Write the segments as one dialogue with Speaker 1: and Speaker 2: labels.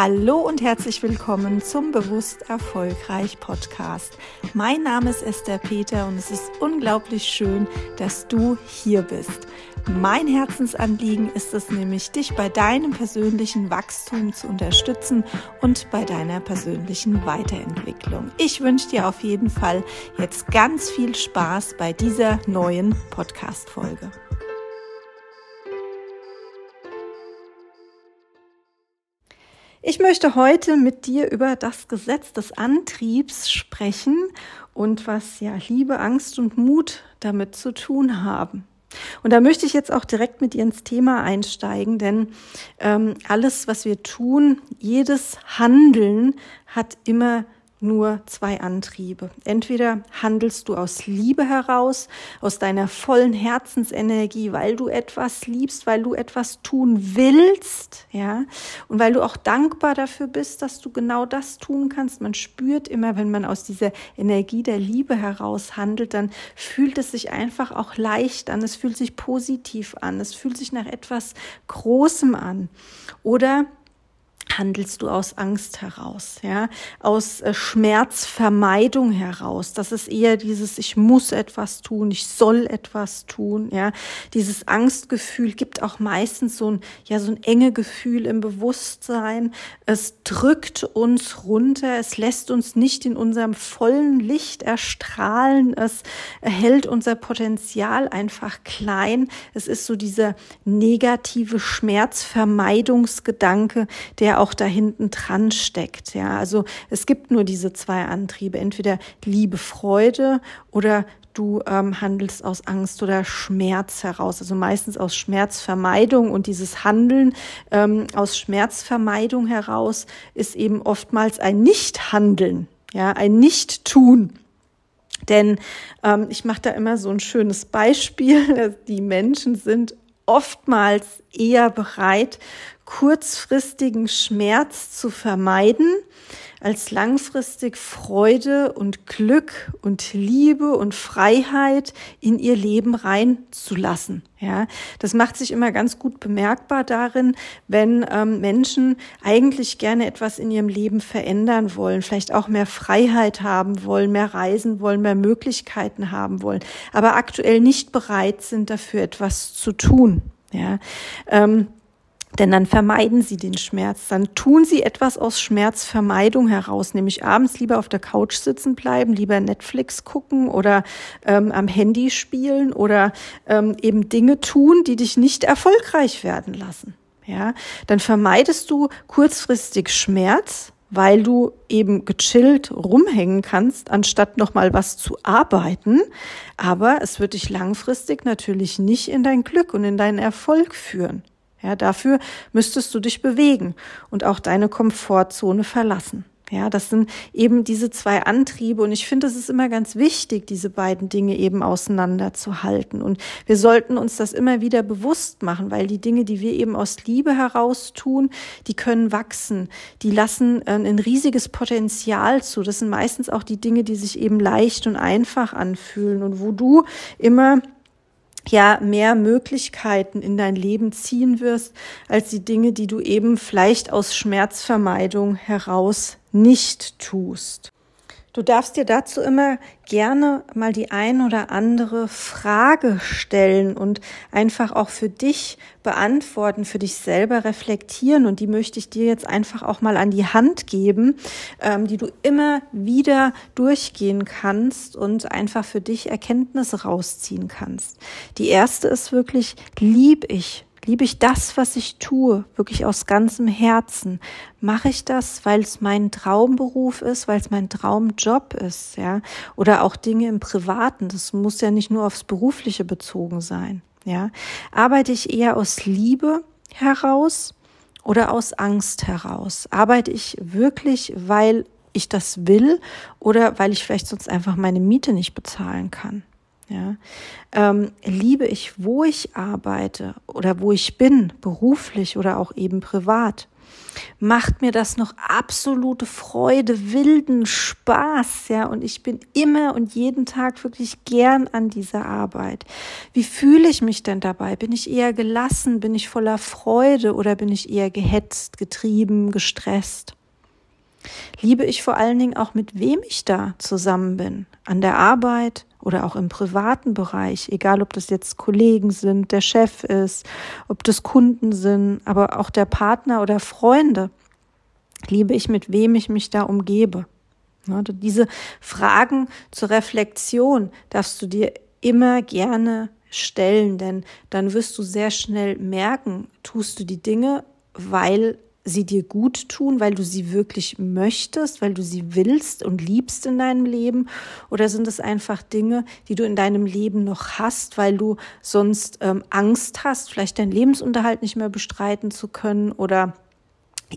Speaker 1: Hallo und herzlich willkommen zum Bewusst Erfolgreich Podcast. Mein Name ist Esther Peter und es ist unglaublich schön, dass du hier bist. Mein Herzensanliegen ist es nämlich, dich bei deinem persönlichen Wachstum zu unterstützen und bei deiner persönlichen Weiterentwicklung. Ich wünsche dir auf jeden Fall jetzt ganz viel Spaß bei dieser neuen Podcast-Folge. Ich möchte heute mit dir über das Gesetz des Antriebs sprechen und was ja Liebe, Angst und Mut damit zu tun haben. Und da möchte ich jetzt auch direkt mit dir ins Thema einsteigen, denn ähm, alles, was wir tun, jedes Handeln hat immer nur zwei Antriebe. Entweder handelst du aus Liebe heraus, aus deiner vollen Herzensenergie, weil du etwas liebst, weil du etwas tun willst, ja, und weil du auch dankbar dafür bist, dass du genau das tun kannst. Man spürt immer, wenn man aus dieser Energie der Liebe heraus handelt, dann fühlt es sich einfach auch leicht an, es fühlt sich positiv an, es fühlt sich nach etwas Großem an. Oder handelst du aus Angst heraus, ja, aus äh, Schmerzvermeidung heraus. Das ist eher dieses ich muss etwas tun, ich soll etwas tun, ja. Dieses Angstgefühl gibt auch meistens so ein ja so ein enge Gefühl im Bewusstsein. Es drückt uns runter, es lässt uns nicht in unserem vollen Licht erstrahlen, es hält unser Potenzial einfach klein. Es ist so dieser negative Schmerzvermeidungsgedanke, der auch da hinten dran steckt. Ja, also es gibt nur diese zwei Antriebe, entweder Liebe, Freude oder du ähm, handelst aus Angst oder Schmerz heraus. Also meistens aus Schmerzvermeidung und dieses Handeln ähm, aus Schmerzvermeidung heraus ist eben oftmals ein Nichthandeln, ja, ein Nicht-Tun. Denn ähm, ich mache da immer so ein schönes Beispiel. Die Menschen sind oftmals eher bereit, kurzfristigen Schmerz zu vermeiden, als langfristig Freude und Glück und Liebe und Freiheit in ihr Leben reinzulassen. Ja, das macht sich immer ganz gut bemerkbar darin, wenn ähm, Menschen eigentlich gerne etwas in ihrem Leben verändern wollen, vielleicht auch mehr Freiheit haben wollen, mehr reisen wollen, mehr Möglichkeiten haben wollen, aber aktuell nicht bereit sind, dafür etwas zu tun. Ja, ähm, denn dann vermeiden sie den Schmerz. Dann tun sie etwas aus Schmerzvermeidung heraus, nämlich abends lieber auf der Couch sitzen bleiben, lieber Netflix gucken oder ähm, am Handy spielen oder ähm, eben Dinge tun, die dich nicht erfolgreich werden lassen. Ja, dann vermeidest du kurzfristig Schmerz, weil du eben gechillt rumhängen kannst, anstatt nochmal was zu arbeiten. Aber es wird dich langfristig natürlich nicht in dein Glück und in deinen Erfolg führen. Ja, dafür müsstest du dich bewegen und auch deine Komfortzone verlassen. Ja, das sind eben diese zwei Antriebe und ich finde, es ist immer ganz wichtig, diese beiden Dinge eben auseinanderzuhalten und wir sollten uns das immer wieder bewusst machen, weil die Dinge, die wir eben aus Liebe heraus tun, die können wachsen, die lassen äh, ein riesiges Potenzial zu. Das sind meistens auch die Dinge, die sich eben leicht und einfach anfühlen und wo du immer ja mehr Möglichkeiten in dein Leben ziehen wirst, als die Dinge, die du eben vielleicht aus Schmerzvermeidung heraus nicht tust. Du darfst dir dazu immer gerne mal die ein oder andere Frage stellen und einfach auch für dich beantworten, für dich selber reflektieren. Und die möchte ich dir jetzt einfach auch mal an die Hand geben, ähm, die du immer wieder durchgehen kannst und einfach für dich Erkenntnisse rausziehen kannst. Die erste ist wirklich, lieb ich Liebe ich das, was ich tue, wirklich aus ganzem Herzen? Mache ich das, weil es mein Traumberuf ist, weil es mein Traumjob ist, ja? Oder auch Dinge im Privaten. Das muss ja nicht nur aufs Berufliche bezogen sein, ja? Arbeite ich eher aus Liebe heraus oder aus Angst heraus? Arbeite ich wirklich, weil ich das will oder weil ich vielleicht sonst einfach meine Miete nicht bezahlen kann? Ja, ähm, liebe ich, wo ich arbeite oder wo ich bin, beruflich oder auch eben privat? Macht mir das noch absolute Freude, wilden Spaß, ja? Und ich bin immer und jeden Tag wirklich gern an dieser Arbeit. Wie fühle ich mich denn dabei? Bin ich eher gelassen? Bin ich voller Freude oder bin ich eher gehetzt, getrieben, gestresst? Liebe ich vor allen Dingen auch, mit wem ich da zusammen bin? An der Arbeit oder auch im privaten Bereich, egal ob das jetzt Kollegen sind, der Chef ist, ob das Kunden sind, aber auch der Partner oder Freunde. Liebe ich, mit wem ich mich da umgebe? Diese Fragen zur Reflexion darfst du dir immer gerne stellen, denn dann wirst du sehr schnell merken, tust du die Dinge, weil sie dir gut tun, weil du sie wirklich möchtest, weil du sie willst und liebst in deinem Leben? Oder sind es einfach Dinge, die du in deinem Leben noch hast, weil du sonst ähm, Angst hast, vielleicht deinen Lebensunterhalt nicht mehr bestreiten zu können oder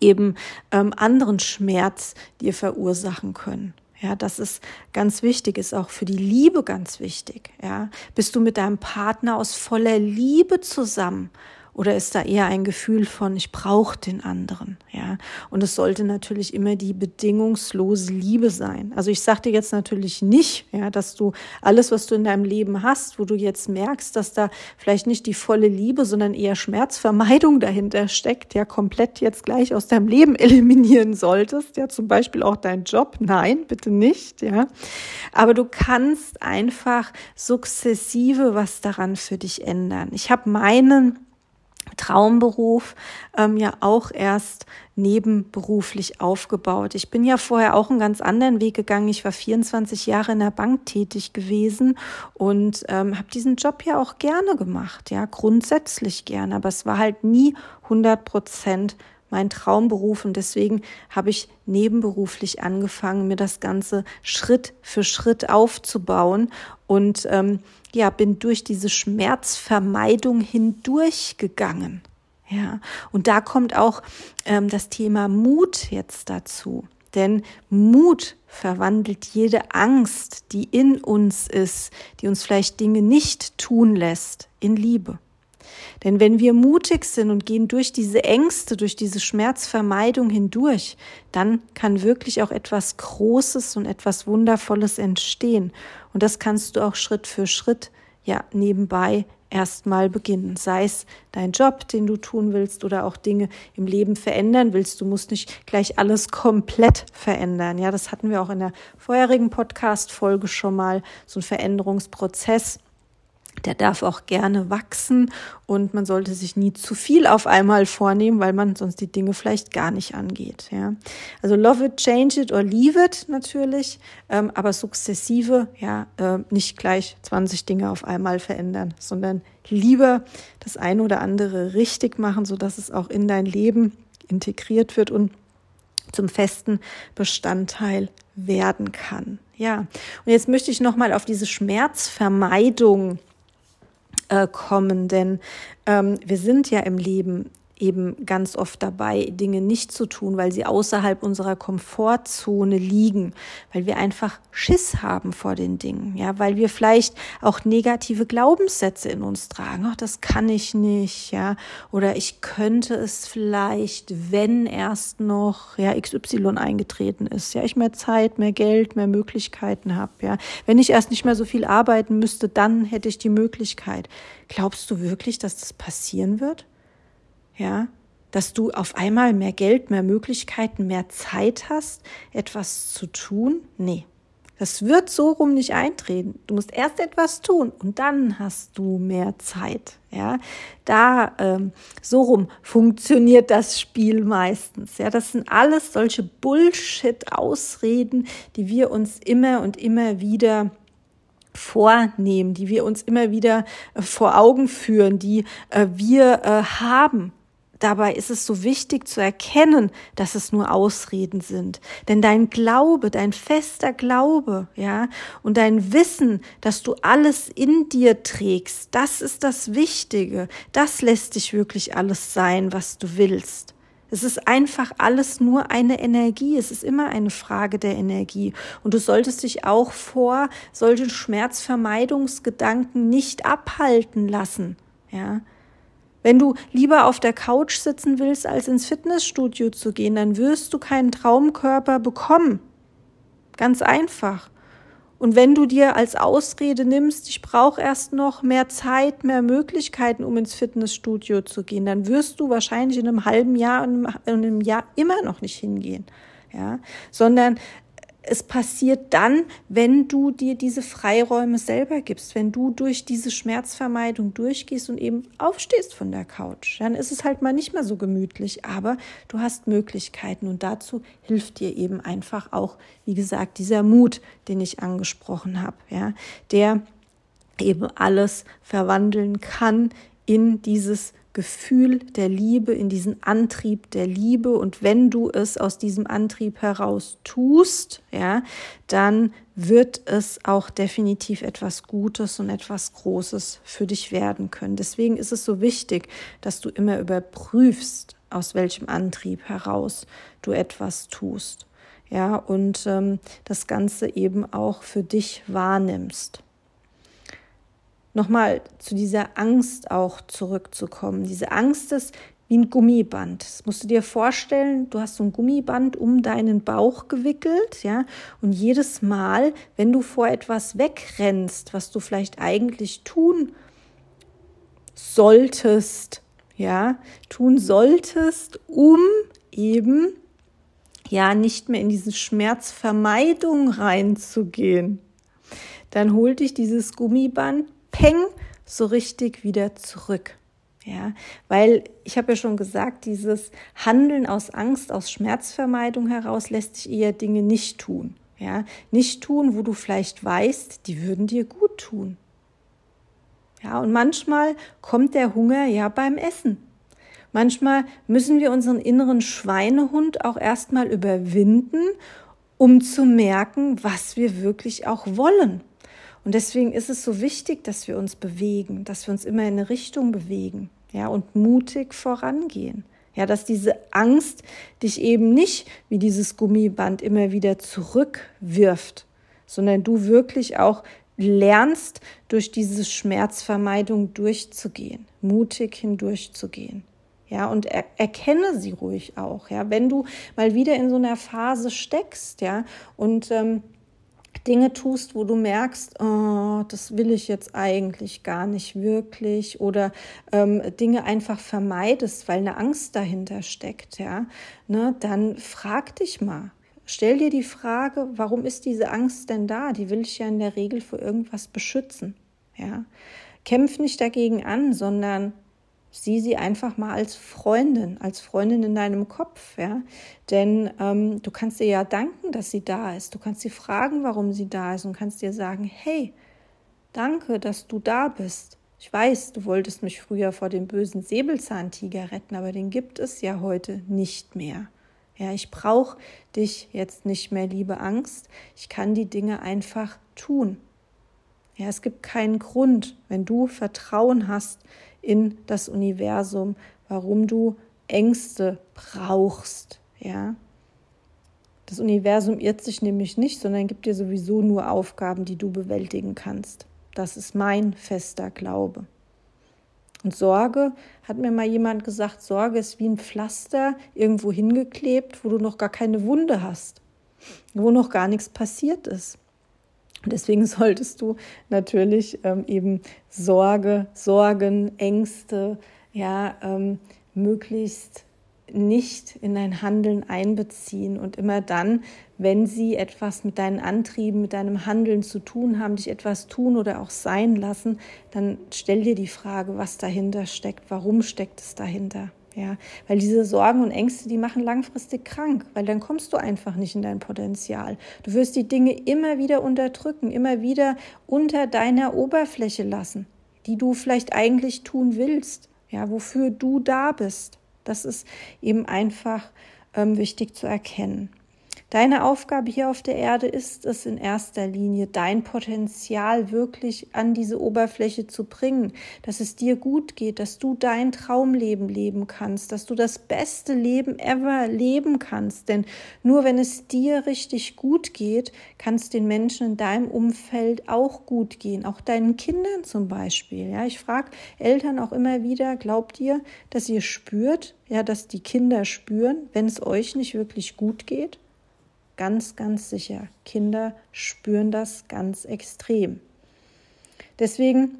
Speaker 1: eben ähm, anderen Schmerz dir verursachen können? Ja, das ist ganz wichtig, ist auch für die Liebe ganz wichtig. Ja, bist du mit deinem Partner aus voller Liebe zusammen? Oder ist da eher ein Gefühl von, ich brauche den anderen? Ja. Und es sollte natürlich immer die bedingungslose Liebe sein. Also ich sage dir jetzt natürlich nicht, ja, dass du alles, was du in deinem Leben hast, wo du jetzt merkst, dass da vielleicht nicht die volle Liebe, sondern eher Schmerzvermeidung dahinter steckt, ja, komplett jetzt gleich aus deinem Leben eliminieren solltest. Ja, zum Beispiel auch dein Job. Nein, bitte nicht, ja. Aber du kannst einfach sukzessive was daran für dich ändern. Ich habe meinen Traumberuf ähm, ja auch erst nebenberuflich aufgebaut. Ich bin ja vorher auch einen ganz anderen Weg gegangen. Ich war 24 Jahre in der Bank tätig gewesen und ähm, habe diesen Job ja auch gerne gemacht, ja grundsätzlich gerne, aber es war halt nie 100 Prozent mein Traumberuf und deswegen habe ich nebenberuflich angefangen, mir das Ganze Schritt für Schritt aufzubauen und ähm, ja, bin durch diese Schmerzvermeidung hindurchgegangen. Ja, und da kommt auch ähm, das Thema Mut jetzt dazu. Denn Mut verwandelt jede Angst, die in uns ist, die uns vielleicht Dinge nicht tun lässt, in Liebe. Denn wenn wir mutig sind und gehen durch diese Ängste, durch diese Schmerzvermeidung hindurch, dann kann wirklich auch etwas Großes und etwas Wundervolles entstehen. Und das kannst du auch Schritt für Schritt ja nebenbei erstmal beginnen. Sei es dein Job, den du tun willst oder auch Dinge im Leben verändern willst. Du musst nicht gleich alles komplett verändern. Ja, das hatten wir auch in der vorherigen Podcast-Folge schon mal. So ein Veränderungsprozess der darf auch gerne wachsen und man sollte sich nie zu viel auf einmal vornehmen, weil man sonst die Dinge vielleicht gar nicht angeht. Ja. Also love it, change it or leave it natürlich, ähm, aber sukzessive, ja, äh, nicht gleich 20 Dinge auf einmal verändern, sondern lieber das eine oder andere richtig machen, so dass es auch in dein Leben integriert wird und zum festen Bestandteil werden kann. Ja, und jetzt möchte ich nochmal auf diese Schmerzvermeidung kommen, denn ähm, wir sind ja im Leben eben ganz oft dabei, Dinge nicht zu tun, weil sie außerhalb unserer Komfortzone liegen, weil wir einfach Schiss haben vor den Dingen, ja, weil wir vielleicht auch negative Glaubenssätze in uns tragen. Ach, das kann ich nicht, ja, oder ich könnte es vielleicht, wenn erst noch, ja, XY eingetreten ist, ja, ich mehr Zeit, mehr Geld, mehr Möglichkeiten habe, ja. Wenn ich erst nicht mehr so viel arbeiten müsste, dann hätte ich die Möglichkeit. Glaubst du wirklich, dass das passieren wird? Ja, dass du auf einmal mehr Geld, mehr Möglichkeiten, mehr Zeit hast, etwas zu tun? Nee. Das wird so rum nicht eintreten. Du musst erst etwas tun und dann hast du mehr Zeit. Ja, da ähm, so rum funktioniert das Spiel meistens. Ja, das sind alles solche Bullshit-Ausreden, die wir uns immer und immer wieder vornehmen, die wir uns immer wieder äh, vor Augen führen, die äh, wir äh, haben. Dabei ist es so wichtig zu erkennen, dass es nur Ausreden sind. Denn dein Glaube, dein fester Glaube, ja, und dein Wissen, dass du alles in dir trägst, das ist das Wichtige. Das lässt dich wirklich alles sein, was du willst. Es ist einfach alles nur eine Energie. Es ist immer eine Frage der Energie. Und du solltest dich auch vor solchen Schmerzvermeidungsgedanken nicht abhalten lassen. Ja. Wenn du lieber auf der Couch sitzen willst, als ins Fitnessstudio zu gehen, dann wirst du keinen Traumkörper bekommen. Ganz einfach. Und wenn du dir als Ausrede nimmst, ich brauche erst noch mehr Zeit, mehr Möglichkeiten, um ins Fitnessstudio zu gehen, dann wirst du wahrscheinlich in einem halben Jahr und in einem Jahr immer noch nicht hingehen. Ja, sondern es passiert dann, wenn du dir diese Freiräume selber gibst, wenn du durch diese Schmerzvermeidung durchgehst und eben aufstehst von der Couch. Dann ist es halt mal nicht mehr so gemütlich, aber du hast Möglichkeiten und dazu hilft dir eben einfach auch, wie gesagt, dieser Mut, den ich angesprochen habe, ja, der eben alles verwandeln kann in dieses Gefühl der Liebe, in diesen Antrieb der Liebe. Und wenn du es aus diesem Antrieb heraus tust, ja, dann wird es auch definitiv etwas Gutes und etwas Großes für dich werden können. Deswegen ist es so wichtig, dass du immer überprüfst, aus welchem Antrieb heraus du etwas tust. Ja, und ähm, das Ganze eben auch für dich wahrnimmst nochmal zu dieser Angst auch zurückzukommen. Diese Angst ist wie ein Gummiband. Das musst du dir vorstellen, du hast so ein Gummiband um deinen Bauch gewickelt, ja, und jedes Mal, wenn du vor etwas wegrennst, was du vielleicht eigentlich tun solltest, ja, tun solltest, um eben ja nicht mehr in diese Schmerzvermeidung reinzugehen, dann holt dich dieses Gummiband peng, so richtig wieder zurück. Ja, weil ich habe ja schon gesagt, dieses Handeln aus Angst, aus Schmerzvermeidung heraus lässt sich eher Dinge nicht tun. Ja, nicht tun, wo du vielleicht weißt, die würden dir gut tun. Ja, und manchmal kommt der Hunger ja beim Essen. Manchmal müssen wir unseren inneren Schweinehund auch erstmal überwinden, um zu merken, was wir wirklich auch wollen. Und deswegen ist es so wichtig, dass wir uns bewegen, dass wir uns immer in eine Richtung bewegen, ja, und mutig vorangehen. Ja, dass diese Angst dich eben nicht wie dieses Gummiband immer wieder zurückwirft, sondern du wirklich auch lernst, durch diese Schmerzvermeidung durchzugehen, mutig hindurchzugehen. Ja, und er, erkenne sie ruhig auch. Ja, wenn du mal wieder in so einer Phase steckst, ja, und ähm, Dinge tust, wo du merkst, oh, das will ich jetzt eigentlich gar nicht wirklich oder ähm, Dinge einfach vermeidest, weil eine Angst dahinter steckt, ja, ne, dann frag dich mal. Stell dir die Frage, warum ist diese Angst denn da? Die will ich ja in der Regel vor irgendwas beschützen, ja. Kämpf nicht dagegen an, sondern sieh sie einfach mal als Freundin, als Freundin in deinem Kopf, ja. Denn ähm, du kannst ihr ja danken, dass sie da ist. Du kannst sie fragen, warum sie da ist und kannst dir sagen, hey, danke, dass du da bist. Ich weiß, du wolltest mich früher vor dem bösen Säbelzahntiger retten, aber den gibt es ja heute nicht mehr. Ja, ich brauche dich jetzt nicht mehr, liebe Angst. Ich kann die Dinge einfach tun. Ja, es gibt keinen Grund, wenn du Vertrauen hast in das Universum, warum du Ängste brauchst, ja. Das Universum irrt sich nämlich nicht, sondern gibt dir sowieso nur Aufgaben, die du bewältigen kannst. Das ist mein fester Glaube. Und Sorge, hat mir mal jemand gesagt, Sorge ist wie ein Pflaster irgendwo hingeklebt, wo du noch gar keine Wunde hast, wo noch gar nichts passiert ist. Deswegen solltest du natürlich ähm, eben Sorge, Sorgen, Ängste, ja, ähm, möglichst nicht in dein Handeln einbeziehen und immer dann, wenn sie etwas mit deinen Antrieben, mit deinem Handeln zu tun haben, dich etwas tun oder auch sein lassen, dann stell dir die Frage, was dahinter steckt, warum steckt es dahinter. Ja, weil diese Sorgen und Ängste, die machen langfristig krank, weil dann kommst du einfach nicht in dein Potenzial. Du wirst die Dinge immer wieder unterdrücken, immer wieder unter deiner Oberfläche lassen, die du vielleicht eigentlich tun willst, ja, wofür du da bist. Das ist eben einfach ähm, wichtig zu erkennen. Deine Aufgabe hier auf der Erde ist es in erster Linie, dein Potenzial wirklich an diese Oberfläche zu bringen, dass es dir gut geht, dass du dein Traumleben leben kannst, dass du das beste Leben ever leben kannst. Denn nur wenn es dir richtig gut geht, kann es den Menschen in deinem Umfeld auch gut gehen, auch deinen Kindern zum Beispiel. Ja, ich frage Eltern auch immer wieder, glaubt ihr, dass ihr spürt, ja, dass die Kinder spüren, wenn es euch nicht wirklich gut geht? Ganz, ganz sicher. Kinder spüren das ganz extrem. Deswegen,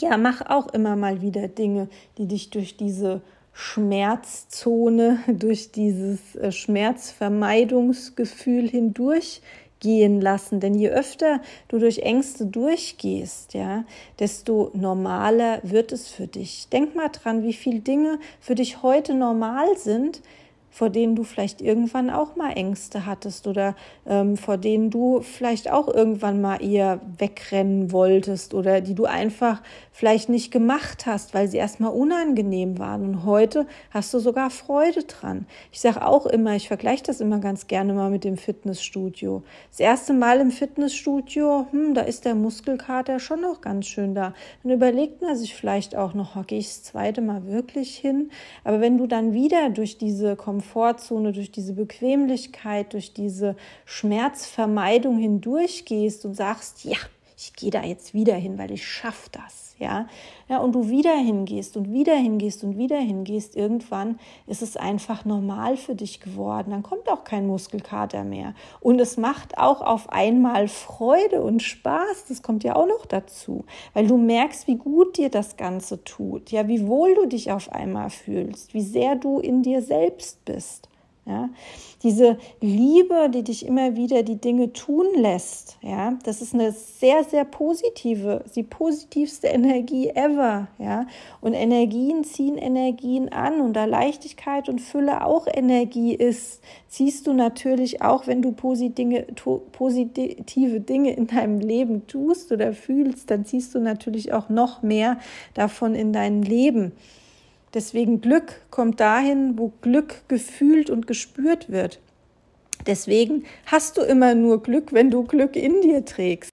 Speaker 1: ja, mach auch immer mal wieder Dinge, die dich durch diese Schmerzzone, durch dieses äh, Schmerzvermeidungsgefühl hindurch gehen lassen. Denn je öfter du durch Ängste durchgehst, ja, desto normaler wird es für dich. Denk mal dran, wie viele Dinge für dich heute normal sind, vor denen du vielleicht irgendwann auch mal Ängste hattest oder ähm, vor denen du vielleicht auch irgendwann mal eher wegrennen wolltest oder die du einfach vielleicht nicht gemacht hast, weil sie erstmal unangenehm waren. Und heute hast du sogar Freude dran. Ich sage auch immer, ich vergleiche das immer ganz gerne mal mit dem Fitnessstudio. Das erste Mal im Fitnessstudio, hm, da ist der Muskelkater schon noch ganz schön da. Dann überlegt man sich vielleicht auch noch, gehe ich das zweite Mal wirklich hin? Aber wenn du dann wieder durch diese Komfortzone, durch diese Bequemlichkeit, durch diese Schmerzvermeidung hindurchgehst und sagst, ja, ich gehe da jetzt wieder hin, weil ich schaffe das, ja. Ja, und du wieder hingehst und wieder hingehst und wieder hingehst, irgendwann ist es einfach normal für dich geworden. Dann kommt auch kein Muskelkater mehr. Und es macht auch auf einmal Freude und Spaß. Das kommt ja auch noch dazu, weil du merkst, wie gut dir das Ganze tut, ja, wie wohl du dich auf einmal fühlst, wie sehr du in dir selbst bist. Ja, diese Liebe, die dich immer wieder die Dinge tun lässt, ja, das ist eine sehr, sehr positive, die positivste Energie ever, ja. Und Energien ziehen Energien an und da Leichtigkeit und Fülle auch Energie ist, ziehst du natürlich auch, wenn du positive Dinge in deinem Leben tust oder fühlst, dann ziehst du natürlich auch noch mehr davon in dein Leben. Deswegen Glück kommt dahin, wo Glück gefühlt und gespürt wird. Deswegen hast du immer nur Glück, wenn du Glück in dir trägst.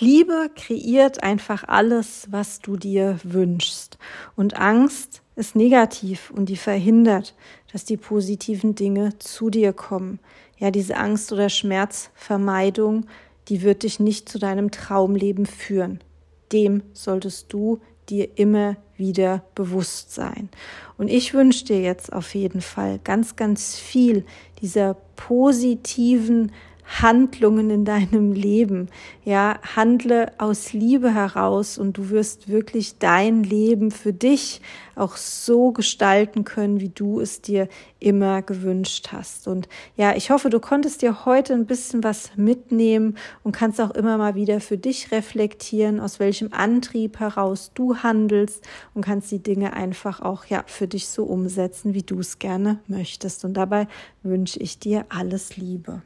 Speaker 1: Liebe kreiert einfach alles, was du dir wünschst. Und Angst ist negativ und die verhindert, dass die positiven Dinge zu dir kommen. Ja, diese Angst oder Schmerzvermeidung, die wird dich nicht zu deinem Traumleben führen. Dem solltest du dir immer wieder bewusst sein. Und ich wünsche dir jetzt auf jeden Fall ganz, ganz viel dieser positiven Handlungen in deinem Leben. Ja, handle aus Liebe heraus und du wirst wirklich dein Leben für dich auch so gestalten können, wie du es dir immer gewünscht hast. Und ja, ich hoffe, du konntest dir heute ein bisschen was mitnehmen und kannst auch immer mal wieder für dich reflektieren, aus welchem Antrieb heraus du handelst und kannst die Dinge einfach auch ja für dich so umsetzen, wie du es gerne möchtest. Und dabei wünsche ich dir alles Liebe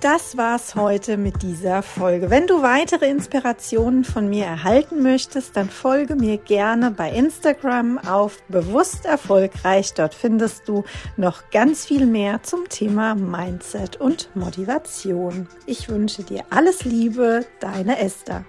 Speaker 1: das war's heute mit dieser Folge. Wenn du weitere Inspirationen von mir erhalten möchtest, dann folge mir gerne bei Instagram auf bewusst erfolgreich. Dort findest du noch ganz viel mehr zum Thema Mindset und Motivation. Ich wünsche dir alles Liebe, deine Esther.